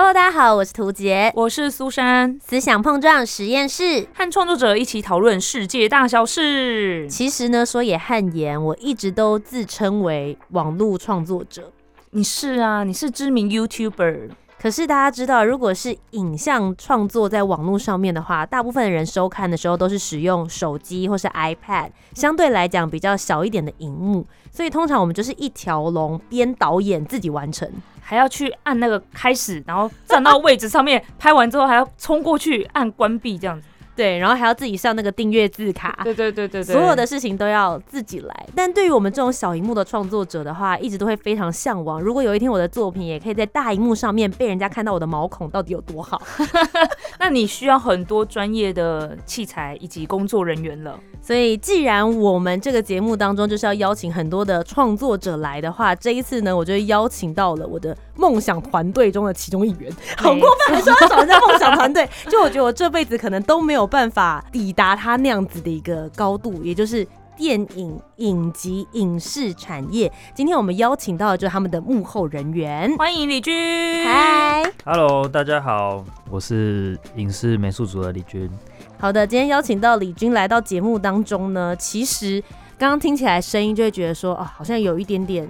Hello，大家好，我是涂杰，我是苏珊，思想碰撞实验室。和创作者一起讨论世界大小事。其实呢，说也汗颜，我一直都自称为网络创作者。你是啊，你是知名 YouTuber。可是大家知道，如果是影像创作在网络上面的话，大部分的人收看的时候都是使用手机或是 iPad，相对来讲比较小一点的荧幕，所以通常我们就是一条龙，编导演自己完成。还要去按那个开始，然后站到位置上面，拍完之后还要冲过去按关闭这样子。对，然后还要自己上那个订阅字卡，对对对对对，所有的事情都要自己来。但对于我们这种小荧幕的创作者的话，一直都会非常向往。如果有一天我的作品也可以在大荧幕上面被人家看到我的毛孔到底有多好，那你需要很多专业的器材以及工作人员了。所以，既然我们这个节目当中就是要邀请很多的创作者来的话，这一次呢，我就邀请到了我的梦想团队中的其中一员。好过分，还说要找人家梦想团队，就我觉得我这辈子可能都没有办法抵达他那样子的一个高度，也就是电影、影集、影视产业。今天我们邀请到的就是他们的幕后人员。欢迎李军，嗨，Hello，大家好，我是影视美术组的李军。好的，今天邀请到李军来到节目当中呢，其实刚刚听起来声音就会觉得说，哦，好像有一点点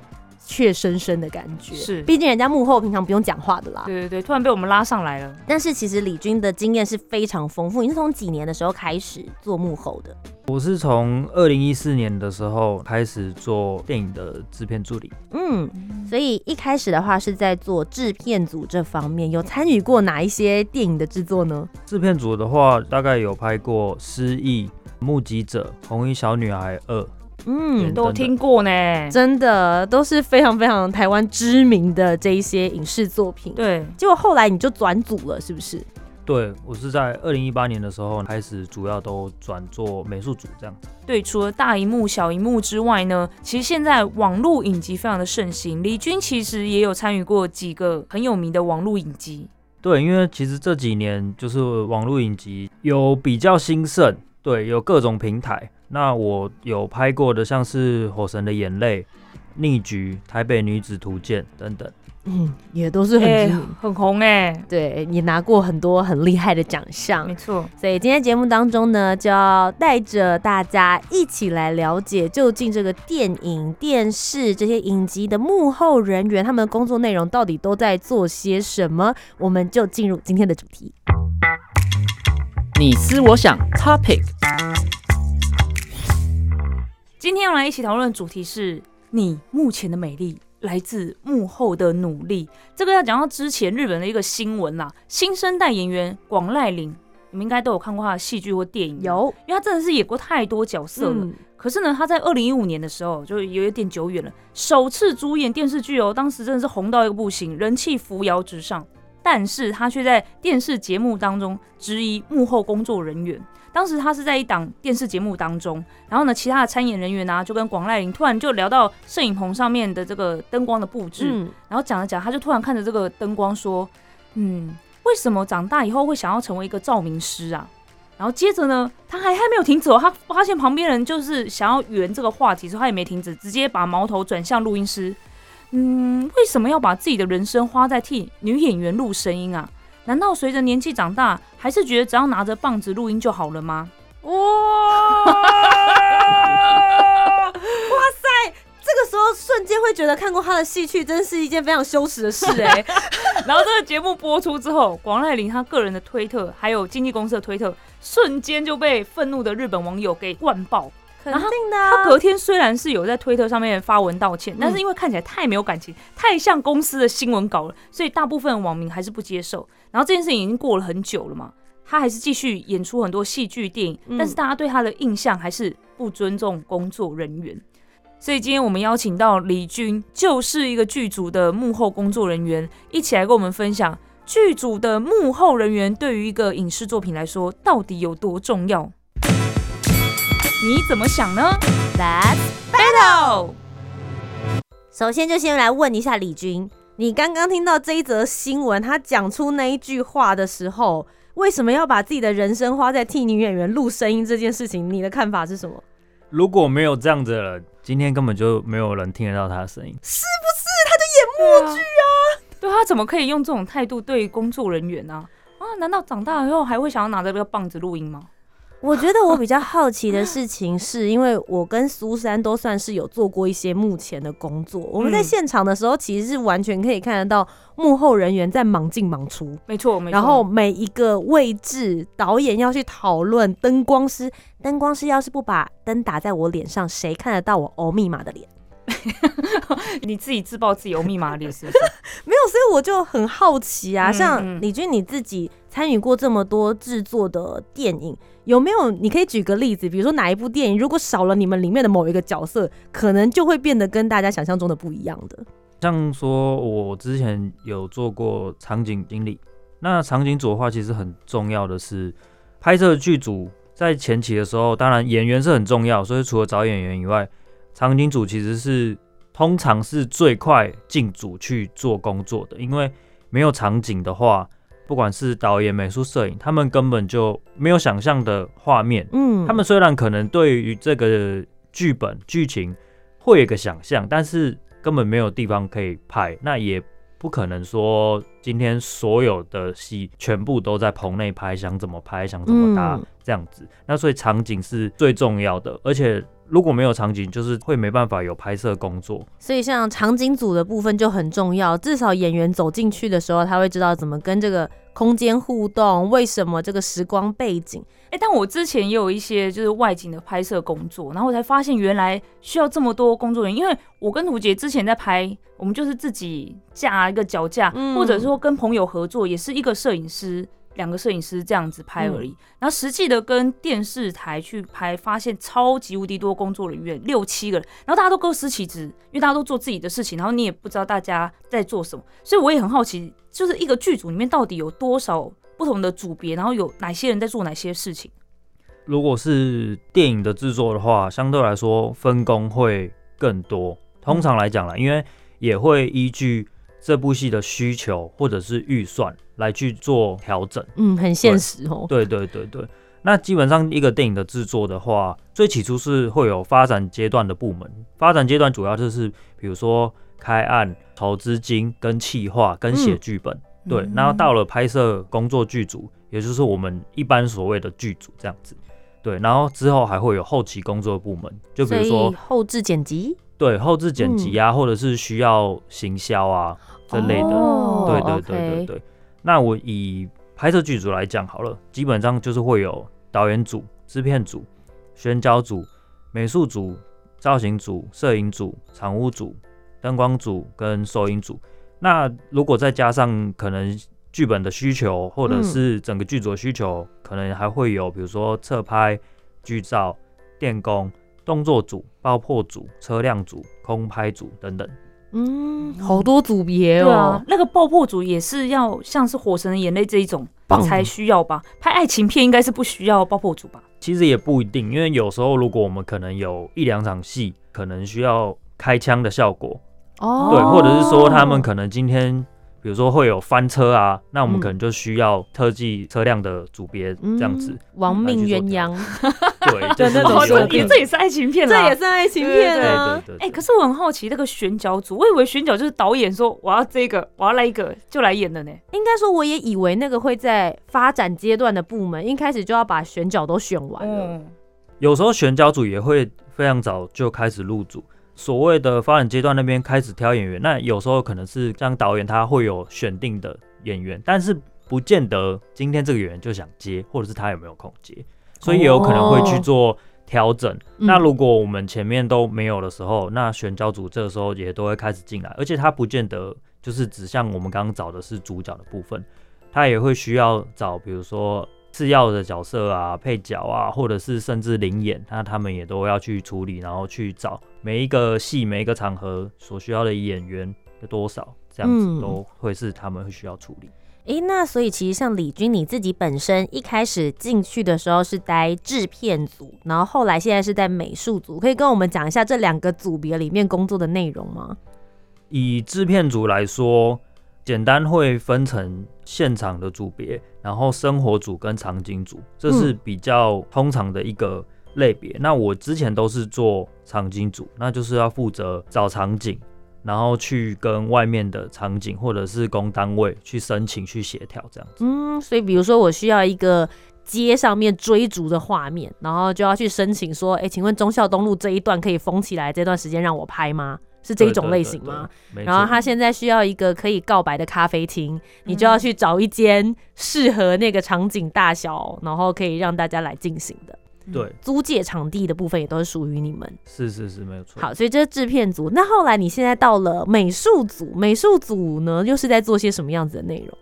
怯生生的感觉。是毕竟人家幕后平常不用讲话的啦。对对对，突然被我们拉上来了。但是其实李军的经验是非常丰富，你是从几年的时候开始做幕后的？我是从二零一四年的时候开始做电影的制片助理。嗯，所以一开始的话是在做制片组这方面，有参与过哪一些电影的制作呢？制片组的话，大概有拍过《失忆》《目击者》《红衣小女孩二》。嗯，都听过呢。真的都是非常非常台湾知名的这一些影视作品。对，结果后来你就转组了，是不是？对我是在二零一八年的时候开始，主要都转做美术组这样子。对，除了大荧幕、小荧幕之外呢，其实现在网络影集非常的盛行。李军其实也有参与过几个很有名的网络影集。对，因为其实这几年就是网络影集有比较兴盛，对，有各种平台。那我有拍过的，像是《火神的眼泪》《逆局》《台北女子图鉴》等等。嗯，也都是很。很红哎、对你拿过很多很厉害的奖项没，错。所以今天节目当中呢，就要带着大家一起来了解，究竟这个电影、电视这些影集的幕后人员，他们的工作内容到底都在做些什么？我们就进入今天的主题。你思我想，Topic。今天要来一起讨论的主题是你目前的美丽来自幕后的努力。这个要讲到之前日本的一个新闻啦，新生代演员广濑铃，你们应该都有看过他的戏剧或电影，，有，因为他真的是演过太多角色了。嗯，可是呢，他在二零一五年的时候就有一点久远了，首次主演电视剧哦，当时真的是红到一个不行，人气扶摇直上。但是他却在电视节目当中质疑幕后工作人员。当时他是在一档电视节目当中，然后呢，其他的参演人员啊，就跟广濑铃突然就聊到摄影棚上面的这个灯光的布置，嗯，然后讲着讲，他就突然看着这个灯光说：“嗯，为什么长大以后会想要成为一个照明师啊？”然后接着呢，他还还没有停止哦，他发现旁边人就是想要圆这个话题，所以他也没停止，直接把矛头转向录音师。嗯，为什么要把自己的人生花在替女演员录声音啊？难道随着年纪长大，还是觉得只要拿着棒子录音就好了吗？哇，哇塞！这个时候瞬间会觉得看过他的戏剧，真是一件非常羞耻的事哎、然后这个节目播出之后，广濑铃他个人的推特，还有经纪公司的推特，瞬间就被愤怒的日本网友给灌爆。肯然后定的啊、他隔天虽然是有在推特上面发文道歉，但是因为看起来太没有感情，太像公司的新闻稿了，所以大部分网民还是不接受。然后这件事情已经过了很久了嘛，他还是继续演出很多戏剧、电影，嗯但是大家对他的印象还是不尊重工作人员。所以今天我们邀请到李军，就是一个剧组的幕后工作人员，一起来跟我们分享剧组的幕后人员对于一个影视作品来说，到底有多重要？你怎么想呢？Let's battle！首先就先来问一下李军，你刚刚听到这一则新闻，他讲出那一句话的时候，为什么要把自己的人生花在替女演员录声音这件事情？你的看法是什么？如果没有这样子的人，今天根本就没有人听得到他的声音。是不是？他就演默剧啊！对他怎么可以用这种态度对工作人员呢、啊？难道长大以后还会想要拿着这个棒子录音吗？我觉得我比较好奇的事情是，因为我跟苏珊都算是有做过一些幕前的工作，我们在嗯现场的时候，其实是完全可以看得到幕后人员在忙进忙出。没错，没错。然后每一个位置，导演要去讨论灯光师，灯光师要是不把灯打在我脸上，谁看得到我欧密码的脸？你自己自曝自己有密码的是不是？没有，所以我就很好奇啊。嗯像嗯李军你自己参与过这么多制作的电影，有没有？你可以举个例子，比如说哪一部电影，如果少了你们里面的某一个角色，可能就会变得跟大家想象中的不一样的。像说，我之前有做过场景经理，那场景组的话，其实很重要的是拍摄剧组在前期的时候，当然演员是很重要，所以除了找演员以外，场景组其实是通常是最快进组去做工作的，因为没有场景的话，不管是导演、美术、摄影，他们根本就没有想象的画面，嗯，他们虽然可能对于这个剧本剧情会有一个想象，但是根本没有地方可以拍，那也不可能说今天所有的戏全部都在棚内拍，想怎么拍想怎么搭、嗯这样子。那所以场景是最重要的，而且如果没有场景，就是会没办法有拍摄工作。所以像场景组的部分就很重要，至少演员走进去的时候，他会知道怎么跟这个空间互动，为什么这个时光背景。哎、但我之前也有一些就是外景的拍摄工作，然后我才发现原来需要这么多工作人员。因为我跟图杰之前在拍，我们就是自己架一个脚架，嗯或者说跟朋友合作，也是一个摄影师。两个摄影师这样子拍而已，然后实际的跟电视台去拍，发现超级无敌多工作人员，六七个人，然后大家都各司其职，因为大家都做自己的事情，然后你也不知道大家在做什么，所以我也很好奇，就是一个剧组里面到底有多少不同的组别，然后有哪些人在做哪些事情。如果是电影的制作的话，相对来说分工会更多。通常来讲啦，因为也会依据这部戏的需求或者是预算来去做调整。嗯，很现实哦。对对对对。那基本上一个电影的制作的话，最起初是会有发展阶段的部门。发展阶段主要就是比如说开案、筹资金、跟企划、跟写剧本。对，嗯然后到了拍摄工作剧组，也就是我们一般所谓的剧组这样子。对，然后之后还会有后期工作部门，就比如说后置剪辑对后置剪辑啊，或者是需要行销啊这类的。哦对对对对对。那我以拍摄剧组来讲好了，基本上就是会有导演组、制片组、宣教组、美术组、造型组、摄影组、场务组、灯光组跟收音组。那如果再加上可能剧本的需求，或者嗯是整个剧组的需求，可能还会有比如说侧拍、剧照、电工、动作组、爆破组、车辆组、空拍组等等。嗯，好多组别对啊哦，。那个爆破组也是要像是《火神的眼泪》这一种才需要吧？拍爱情片应该是不需要爆破组吧？其实也不一定，因为有时候如果我们可能有一两场戏，可能需要开枪的效果，哦对，或者是说他们可能今天，比如说会有翻车啊，那我们嗯可能就需要特技车辆的组别这样子，嗯亡命鸳鸯，对，就是那种有设定这也是爱情片这啦。也是爱情片啊。对对对，哎、可是我很好奇，那个选角组，我以为选角就是导演说我要这个，我要来一个就来演的呢。应该说，我也以为那个会在发展阶段的部门，一开始就要把选角都选完了。嗯，有时候选角组也会非常早就开始入组。所谓的发展阶段那边开始挑演员，那有时候可能是像导演他会有选定的演员，但是不见得今天这个演员就想接，或者是他有没有空接，所以也有可能会去做调整。嗯那如果我们前面都没有的时候，那选角组这个时候也都会开始进来，而且他不见得就是指向我们刚刚找的是主角的部分，他也会需要找比如说次要的角色啊、配角啊，或者是甚至灵演，那他们也都要去处理，然后去找每一个戏、每一个场合所需要的演员有多少，这样嗯子都会是他们会需要处理。诶，那所以其实像李军你自己本身一开始进去的时候是待制片组，然后后来现在是在美术组，可以跟我们讲一下这两个组别里面工作的内容吗？以制片组来说，简单会分成现场的组别，然后生活组跟场景组，这是比较通常的一个类别。那我之前都是做场景组，那就是要负责找场景，然后去跟外面的场景或者是公单位去申请去协调这样子。嗯，所以比如说我需要一个街上面追逐的画面，然后就要去申请说，哎，请问忠孝东路这一段可以封起来，这段时间让我拍吗？是这一种类型吗？然后他现在需要一个可以告白的咖啡厅，你就要去找一间适合那个场景大小，然后可以让大家来进行的。对，租借场地的部分也都是属于你们。是是是，没有错。好，所以这是制片组。那后来你现在到了美术组，美术组呢又是在做些什么样子的内容？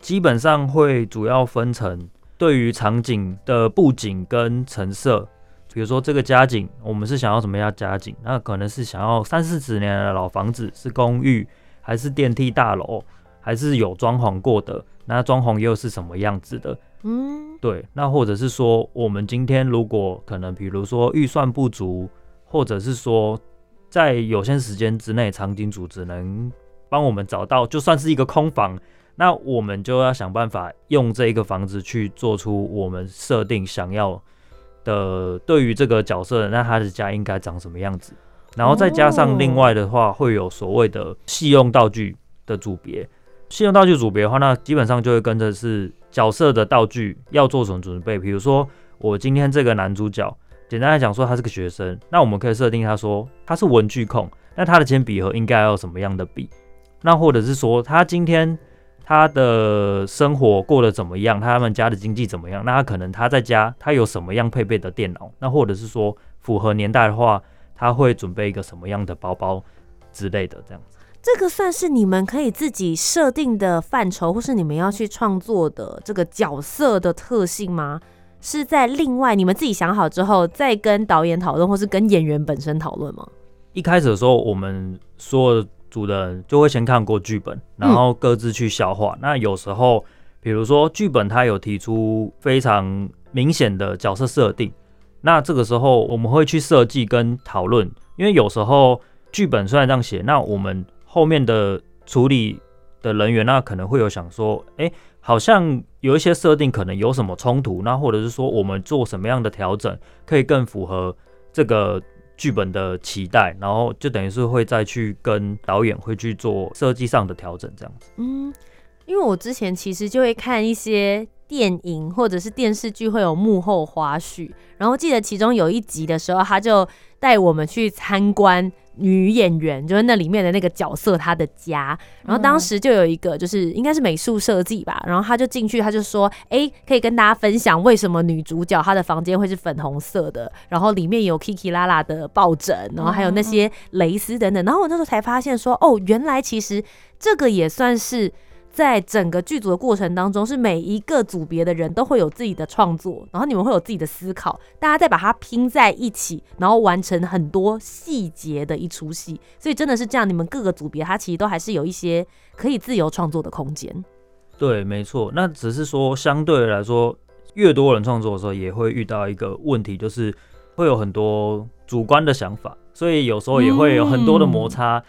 基本上会主要分成对于场景的布景跟成色，比如说这个家景，我们是想要什么样的家景？那可能是想要三四十年的老房子，是公寓还是电梯大楼，还是有装潢过的？那装潢又是什么样子的？嗯，对，那或者是说，我们今天如果可能，比如说预算不足，或者是说在有限时间之内，场景组只能帮我们找到，就算是一个空房，那我们就要想办法用这一个房子去做出我们设定想要的对于这个角色，那他的家应该长什么样子，然后再加上另外的话，会有所谓的戏用道具的组别。信用道具组别的话，那基本上就会跟着是角色的道具要做什么准备。比如说，我今天这个男主角，简单来讲说他是个学生，那我们可以设定他说他是文具控，那他的铅笔盒应该要有什么样的笔？那或者是说他今天他的生活过得怎么样？他们家的经济怎么样？那他可能他在家他有什么样配备的电脑？那或者是说符合年代的话，他会准备一个什么样的包包之类的这样子。这个算是你们可以自己设定的范畴，或是你们要去创作的这个角色的特性吗？是在另外你们自己想好之后，再跟导演讨论，或是跟演员本身讨论吗？一开始的时候，我们所有组的人就会先看过剧本，然后各自去消化。那有时候，比如说剧本它有提出非常明显的角色设定，那这个时候我们会去设计跟讨论，因为有时候剧本虽然这样写，那我们后面的处理的人员，那可能会有想说，哎、好像有一些设定可能有什么冲突，那或者是说我们做什么样的调整，可以更符合这个剧本的期待，然后就等于是会再去跟导演会去做设计上的调整，这样子。嗯，因为我之前其实就会看一些电影或者是电视剧会有幕后花絮，然后记得其中有一集的时候，他就带我们去参观女演员，就是那里面的那个角色她的家，然后当时就有一个就是应该是美术设计吧，然后他就进去，他就说，哎、可以跟大家分享为什么女主角她的房间会是粉红色的，然后里面有 Kiki 拉拉的抱枕，然后还有那些蕾丝等等，然后我那时候才发现说，哦，原来其实这个也算是。在整个剧组的过程当中，是每一个组别的人都会有自己的创作，然后你们会有自己的思考，大家再把它拼在一起，然后完成很多细节的一出戏。所以真的是这样，你们各个组别它其实都还是有一些可以自由创作的空间。对，没错。那只是说相对来说，越多人创作的时候，也会遇到一个问题，就是会有很多主观的想法，所以有时候也会有很多的摩擦。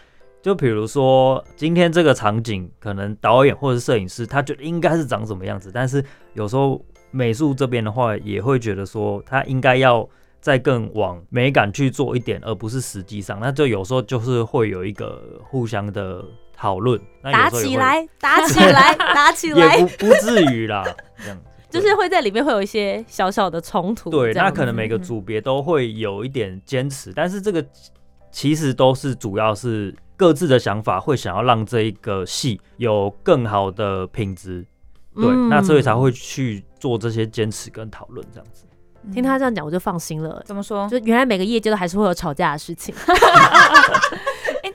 就比如说，今天这个场景，可能导演或者是摄影师，他觉得应该是长什么样子，但是有时候美术这边的话，也会觉得说，他应该要再更往美感去做一点，而不是实际上。那就有时候就是会有一个互相的讨论，那打起来，打起来，打起来也来不，不至于啦，这样。就是会在里面会有一些小小的冲突。对，那可能每个组别都会有一点坚持，但是这个其实都是主要是各自的想法，会想要让这一个戏有更好的品质。对，嗯那所以才会去做这些坚持跟讨论这样子。听他这样讲，我就放心了。怎么说？就原来每个业界都还是会有吵架的事情。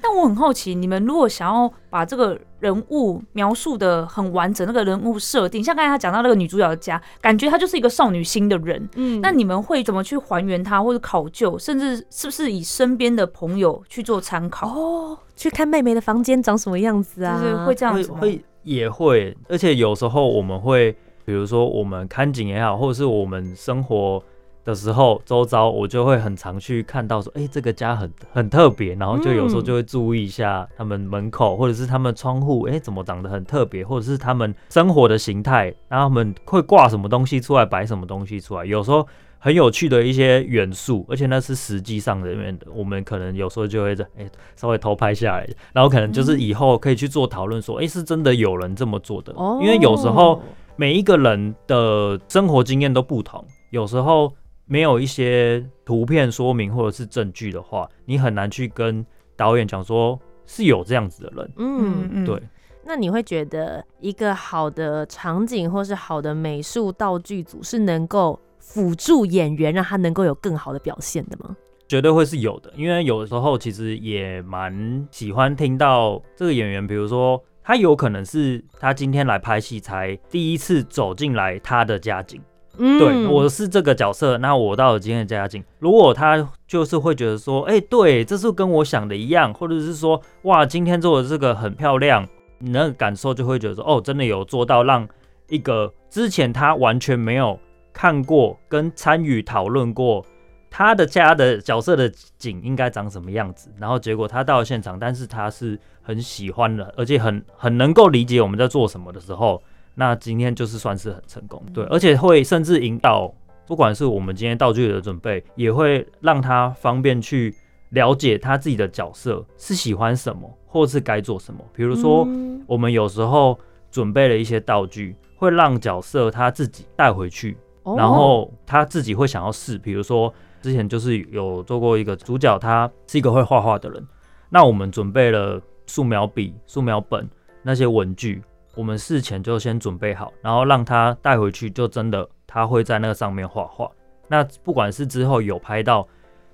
哎、但我很好奇，你们如果想要把这个人物描述的很完整，那个人物设定，像刚才他讲到那个女主角的家，感觉她就是一个少女心的人。嗯那你们会怎么去还原她，或者考究，甚至是不是以身边的朋友去做参考？哦，去看妹妹的房间长什么样子啊？就是会这样子吗？会也会，而且有时候我们会，比如说我们看景也好，或者是我们生活的时候，周遭我就会很常去看到说，哎、这个家很很特别，然后就有时候嗯。就会注意一下他们门口或者是他们窗户，哎、怎么长得很特别，或者是他们生活的形态，然后他们会挂什么东西出来，摆什么东西出来，有时候。很有趣的一些元素，而且那是实际上的面的，我们可能有时候就会在哎、稍微偷拍下来，然后可能就是以后可以去做讨论，说哎、是真的有人这么做的，哦，因为有时候每一个人的生活经验都不同，有时候没有一些图片说明或者是证据的话，你很难去跟导演讲说是有这样子的人。嗯，嗯对，那你会觉得一个好的场景或是好的美术道具组是能够辅助演员，让他能够有更好的表现的吗？绝对会是有的，因为有的时候其实也蛮喜欢听到这个演员，比如说他有可能是他今天来拍戏才第一次走进来他的家境。嗯。对，我是这个角色，那我到了今天的家境，如果他就是会觉得说，哎、对，这是跟我想的一样，或者是说，哇，今天做的这个很漂亮，你那个感受就会觉得说，哦，真的有做到让一个之前他完全没有看过跟参与讨论过他的家的角色的景应该长什么样子，然后结果他到了现场，但是他是很喜欢的，而且很很能够理解我们在做什么的时候，那今天就是算是很成功，对，而且会甚至引导，不管是我们今天道具的准备，也会让他方便去了解他自己的角色是喜欢什么，或是该做什么。比如说，嗯我们有时候准备了一些道具，会让角色他自己带回去，哦然后他自己会想要试。比如说，之前就是有做过一个主角，他是一个会画画的人，那我们准备了素描笔、素描本那些文具，我们事前就先准备好，然后让他带回去，就真的他会在那个上面画画。那不管是之后有拍到，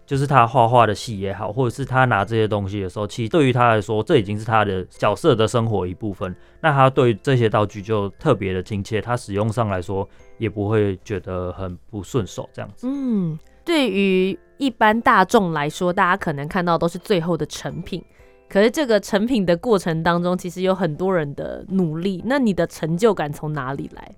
就是他画画的戏也好，或者是他拿这些东西的时候，其实对于他来说，这已经是他的角色的生活一部分。那他对这些道具就特别的亲切，他使用上来说也不会觉得很不顺手这样子。嗯，对于一般大众来说，大家可能看到都是最后的成品，可是这个成品的过程当中，其实有很多人的努力。那你的成就感从哪里来？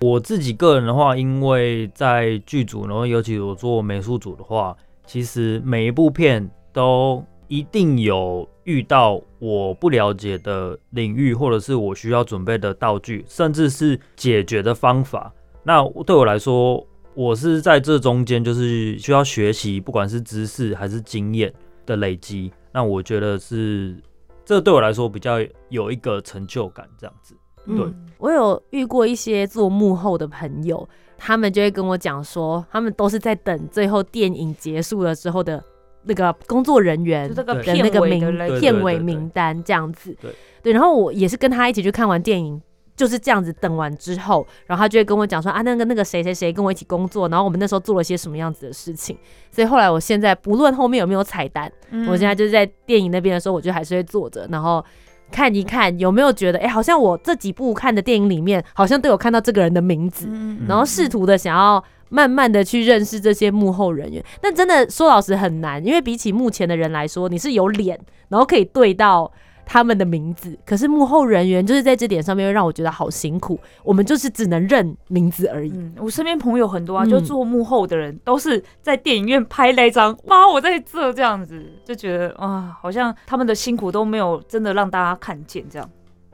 我自己个人的话，因为在剧组，然后尤其我做美术组的话，其实每一部片都一定有遇到我不了解的领域，或者是我需要准备的道具，甚至是解决的方法。那对我来说，我是在这中间就是需要学习，不管是知识还是经验的累积。那我觉得是这对我来说比较有一个成就感，这样子。对嗯我有遇过一些做幕后的朋友，他们就会跟我讲说，他们都是在等最后电影结束了之后的那个工作人员就这个对的那个名片尾的片尾对对名单这样子。对对，然后我也是跟他一起去看完电影。就是这样子等完之后，然后他就会跟我讲说啊，那个那个谁谁谁跟我一起工作，然后我们那时候做了些什么样子的事情。所以后来我现在不论后面有没有彩蛋，嗯我现在就是在电影那边的时候，我就还是会坐着，然后看一看有没有觉得，哎、好像我这几部看的电影里面，好像都有看到这个人的名字，嗯然后试图的想要慢慢的去认识这些幕后人员。但真的说老实很难，因为比起目前的人来说，你是有脸，然后可以对到。他们的名字，可是幕后人员就是在这点上面会让我觉得好辛苦。我们就是只能认名字而已。嗯，我身边朋友很多啊，嗯就做幕后的人，都是在电影院拍那张，哇，我在这这样子，就觉得啊，好像他们的辛苦都没有真的让大家看见这样。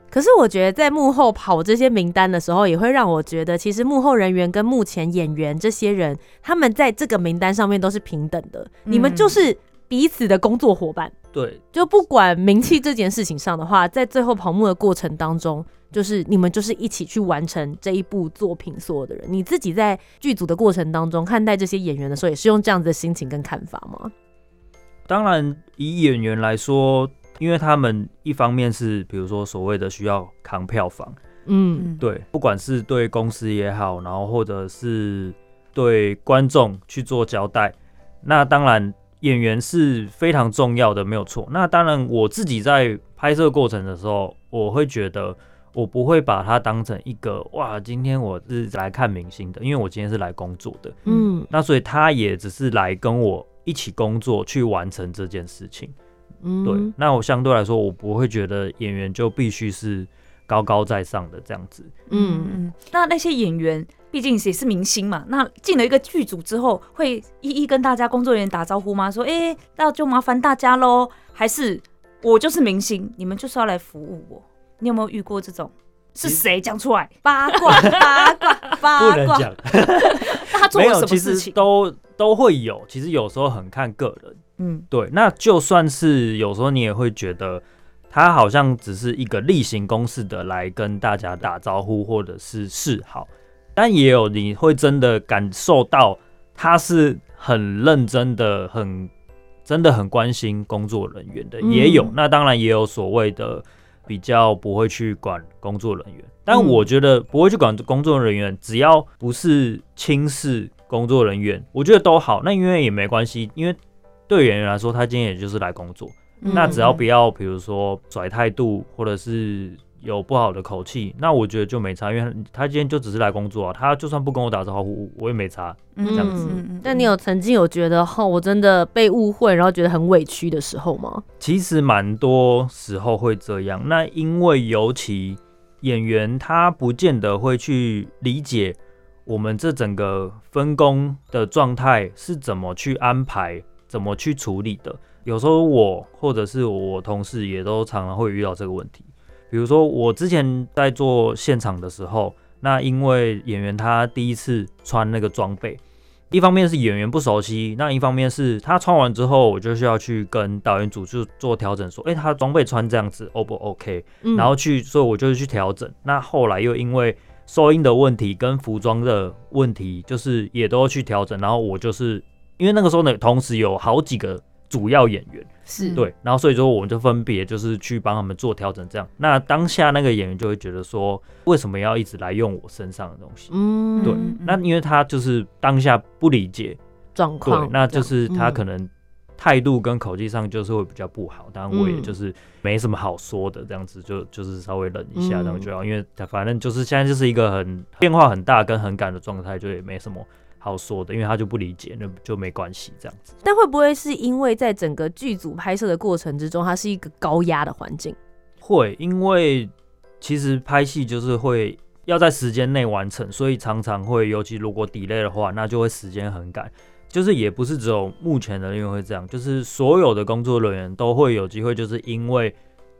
可是我觉得在幕后跑这些名单的时候，也会让我觉得，其实幕后人员跟目前演员这些人，他们在这个名单上面都是平等的，你们就是彼此的工作伙伴。对，就不管名气这件事情上的话，在最后跑幕的过程当中，就是你们就是一起去完成这一部作品，所有的人，你自己在剧组的过程当中看待这些演员的时候，也是用这样子的心情跟看法吗？当然，以演员来说，因为他们一方面是比如说所谓的需要扛票房，嗯，对，不管是对公司也好，然后或者是对观众去做交代，那当然演员是非常重要的，没有错。那当然，我自己在拍摄过程的时候，我会觉得我不会把它当成一个哇，今天我是来看明星的，因为我今天是来工作的。嗯那所以他也只是来跟我一起工作去完成这件事情。嗯，对，那我相对来说，我不会觉得演员就必须是高高在上的这样子。嗯，嗯，那那些演员毕竟也是明星嘛，那进了一个剧组之后，会一一跟大家工作人员打招呼吗？说，哎、那就麻烦大家喽。还是我就是明星，你们就是要来服务我？你有没有遇过这种？是谁讲出来？八卦八卦八卦，讲，那他做什么事情？都都会有。其实有时候很看个人。嗯对，那就算是有时候你也会觉得他好像只是一个例行公事的来跟大家打招呼或者是示好，但也有你会真的感受到他是很认真的、很真的很关心工作人员的，也有嗯。那当然也有所谓的比较不会去管工作人员，但嗯我觉得不会去管工作人员，只要不是轻视工作人员，我觉得都好。那因为也没关系，因为对演员来说，他今天也就是来工作，嗯那只要不要比如说甩态度，或者是有不好的口气，那我觉得就没差，因为他今天就只是来工作啊，他就算不跟我打招呼，我也没差。嗯这样子嗯但你有曾经有觉得，哦，我真的被误会，然后觉得很委屈的时候吗？其实蛮多时候会这样，那因为尤其演员他不见得会去理解我们这整个分工的状态是怎么去安排、怎么去处理的。有时候我或者是我同事也都常常会遇到这个问题。比如说我之前在做现场的时候，那因为演员他第一次穿那个装备，一方面是演员不熟悉，那一方面是他穿完之后，我就需要去跟导演组去做调整，说，哎，他装备穿这样子 O 不 OK？嗯然后去，所以我就去调整。那后来又因为收音的问题跟服装的问题，就是也都要去调整。然后我就是因为那个时候呢，同时有好几个主要演员，是。对，然后所以说我们就分别就是去帮他们做调整，这样。那当下那个演员就会觉得说，为什么要一直来用我身上的东西？嗯对嗯，那因为他就是当下不理解，状况。对，，那就是他可能能态度跟口气上就是会比较不好，当然我也嗯就是没什么好说的，这样子就就是稍微忍一下嗯。这样就要，因为他反正就是现在就是一个很变化很大跟很赶的状态，就也没什么好说的，因为他就不理解，那就没关系这样子。但会不会是因为在整个剧组拍摄的过程之中，它是一个高压的环境？会，因为其实拍戏就是会要在时间内完成，所以常常会，尤其如果 delay 的话，那就会时间很赶。就是也不是只有目前的人员会这样，就是所有的工作人员都会有机会，就是因为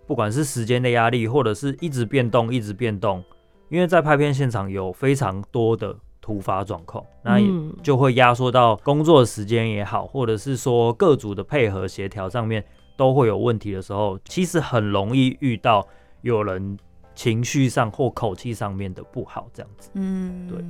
不管是时间的压力，或者是一直变动，一直变动，因为在拍片现场有非常多的突发状况，那也嗯就会压缩到工作时间也好，或者是说各组的配合协调上面都会有问题的时候，其实很容易遇到有人情绪上或口气上面的不好这样子。嗯，对。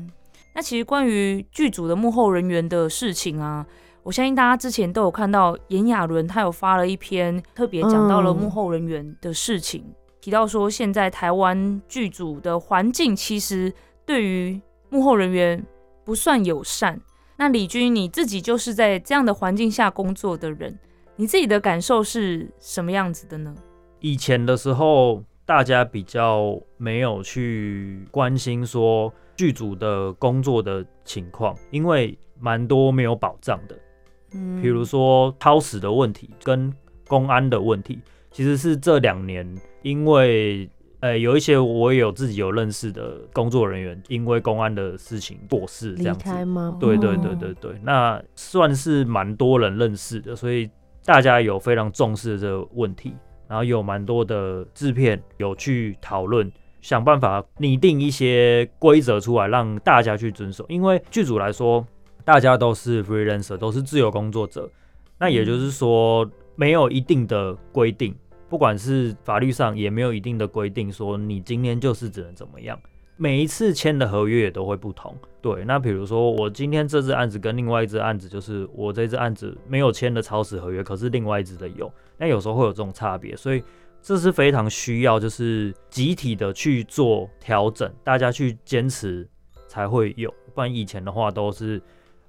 那其实关于剧组的幕后人员的事情啊，我相信大家之前都有看到炎亚纶他有发了一篇，特别讲到了嗯幕后人员的事情，提到说现在台湾剧组的环境其实对于幕后人员不算友善。那李军你自己就是在这样的环境下工作的人，你自己的感受是什么样子的呢？以前的时候，大家比较没有去关心说剧组的工作的情况，因为蛮多没有保障的。嗯比如说超时的问题跟公安的问题，其实是这两年因为呃有一些我也有自己有认识的工作人员，因为公安的事情过世这样子。吗？对对哦对对对，那算是蛮多人认识的，所以大家有非常重视这个问题，然后有蛮多的制片有去讨论，想办法拟定一些规则出来，让大家去遵守。因为剧组来说，大家都是 freelancer，都是自由工作者，那也就是说没有一定的规定，不管是法律上也没有一定的规定，说你今天就是只能怎么样。每一次签的合约也都会不同。对，那比如说我今天这只案子跟另外一只案子，就是我这只案子没有签的超时合约，可是另外一只的有，那有时候会有这种差别，所以这是非常需要就是集体的去做调整，大家去坚持才会有，不然以前的话都是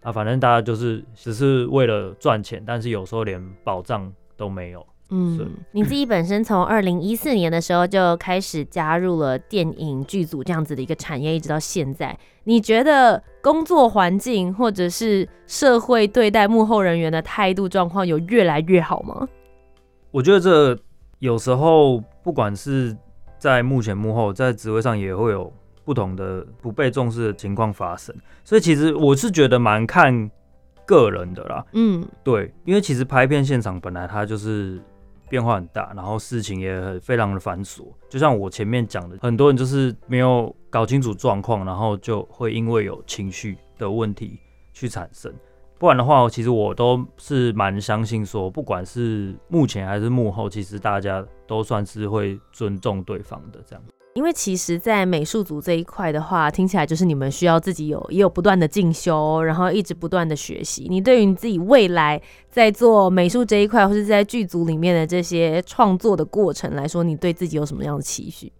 啊，反正大家就是只是为了赚钱，但是有时候连保障都没有。是嗯，你自己本身从二零一四年的时候就开始加入了电影剧组这样子的一个产业，一直到现在，你觉得工作环境或者是社会对待幕后人员的态度状况有越来越好吗？我觉得这有时候不管是在幕前幕后，在职位上也会有不同的不被重视的情况发生。所以其实我是觉得蛮看个人的啦，嗯，对，因为其实拍片现场本来它就是变化很大，然后事情也很非常的繁琐。就像我前面讲的，很多人就是没有搞清楚状况，然后就会因为有情绪的问题去产生。不然的话，其实我都是蛮相信说，不管是目前还是幕后，其实大家都算是会尊重对方的这样。因为其实，在美术组这一块的话，听起来就是你们需要自己有也有不断的进修，然后一直不断的学习。你对于你自己未来在做美术这一块，或是在剧组里面的这些创作的过程来说，你对自己有什么样的期许？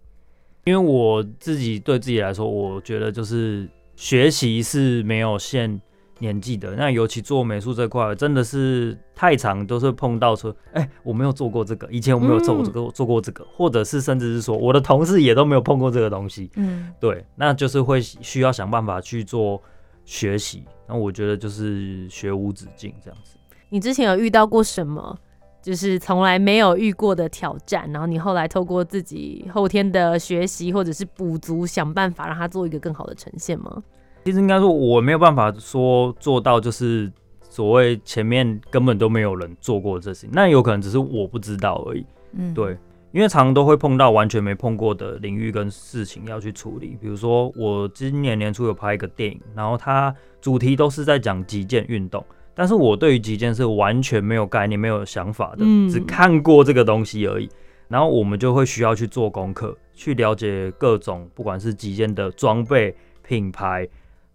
因为我自己对自己来说，我觉得就是学习是没有限。年纪的那尤其做美术这块，真的是太长，都是碰到说，哎，我没有做过这个，以前我没有做过这个，做过这个，或者是甚至是说，我的同事也都没有碰过这个东西，嗯，对，那就是会需要想办法去做学习。那我觉得就是学无止境这样子。你之前有遇到过什么，就是从来没有遇过的挑战，然后你后来透过自己后天的学习或者是补足，想办法让它做一个更好的呈现吗？其实应该说，我没有办法说做到，就是所谓前面根本都没有人做过这些，那有可能只是我不知道而已。嗯，对，因为常常都会碰到完全没碰过的领域跟事情要去处理。比如说，我今年年初有拍一个电影，然后它主题都是在讲击剑运动，但是我对于击剑是完全没有概念、没有想法的，只看过这个东西而已。然后我们就会需要去做功课，去了解各种不管是击剑的装备、品牌。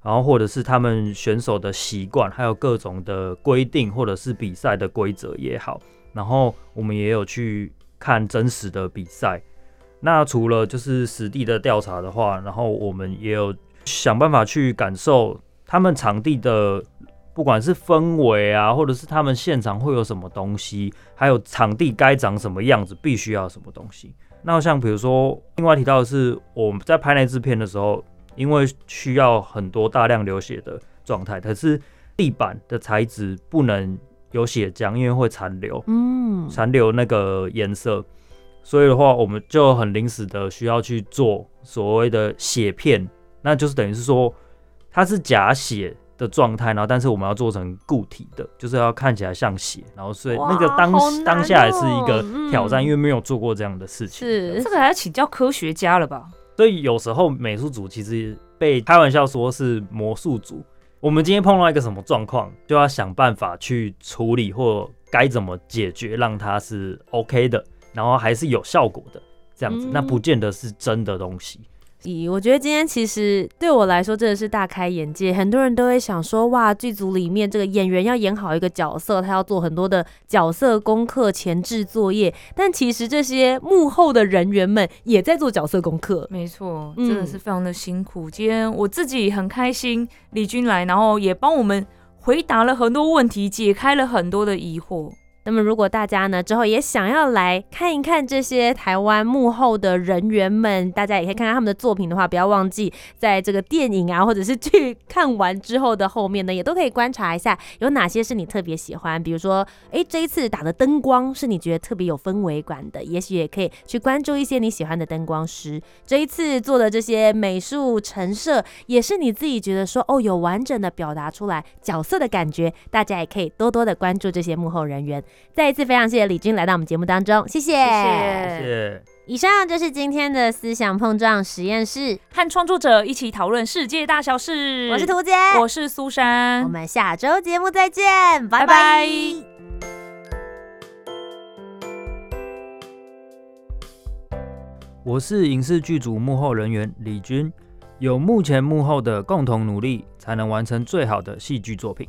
然后或者是他们选手的习惯，还有各种的规定，或者是比赛的规则也好。然后我们也有去看真实的比赛。那除了就是实地的调查的话，然后我们也有想办法去感受他们场地的，不管是氛围啊，或者是他们现场会有什么东西，还有场地该长什么样子，必须要什么东西。那像比如说，另外提到的是我们在拍那支片的时候。因为需要很多大量流血的状态，可是地板的材质不能有血浆，因为会残留，嗯，残留那个颜色，所以的话，我们就很临时的需要去做所谓的血片，那就是等于是说它是假血的状态，然后但是我们要做成固体的，就是要看起来像血，然后所以那个当当下也是一个挑战，因为没有做过这样的事情，是。这个还要请教科学家了吧？所以有时候美术组其实被开玩笑说是魔术组。我们今天碰到一个什么状况，就要想办法去处理或该怎么解决，让它是 OK 的，然后还是有效果的这样子。那不见得是真的东西。我觉得今天其实对我来说真的是大开眼界。很多人都会想说，哇，剧组里面这个演员要演好一个角色，他要做很多的角色功课、前置作业。但其实这些幕后的人员们也在做角色功课。没错，真的是非常的辛苦。今天我自己很开心，李军来，然后也帮我们回答了很多问题，解开了很多的疑惑。那么，如果大家呢之后也想要来看一看这些台湾幕后的人员们，大家也可以看看他们的作品的话，不要忘记在这个电影啊或者是剧看完之后的后面呢，也都可以观察一下有哪些是你特别喜欢。比如说，哎，这一次打的灯光是你觉得特别有氛围感的，也许也可以去关注一些你喜欢的灯光师。这一次做的这些美术陈设，也是你自己觉得说哦有完整的表达出来角色的感觉，大家也可以多多的关注这些幕后人员。再一次非常谢谢李军来到我们节目当中，谢谢，谢谢。以上就是今天的思想碰撞实验室，和创作者一起讨论世界大小事。我是图姐，我是苏珊，我们下周节目再见，拜拜。我是影视剧组幕后人员李军，有幕前幕后的共同努力，才能完成最好的戏剧作品。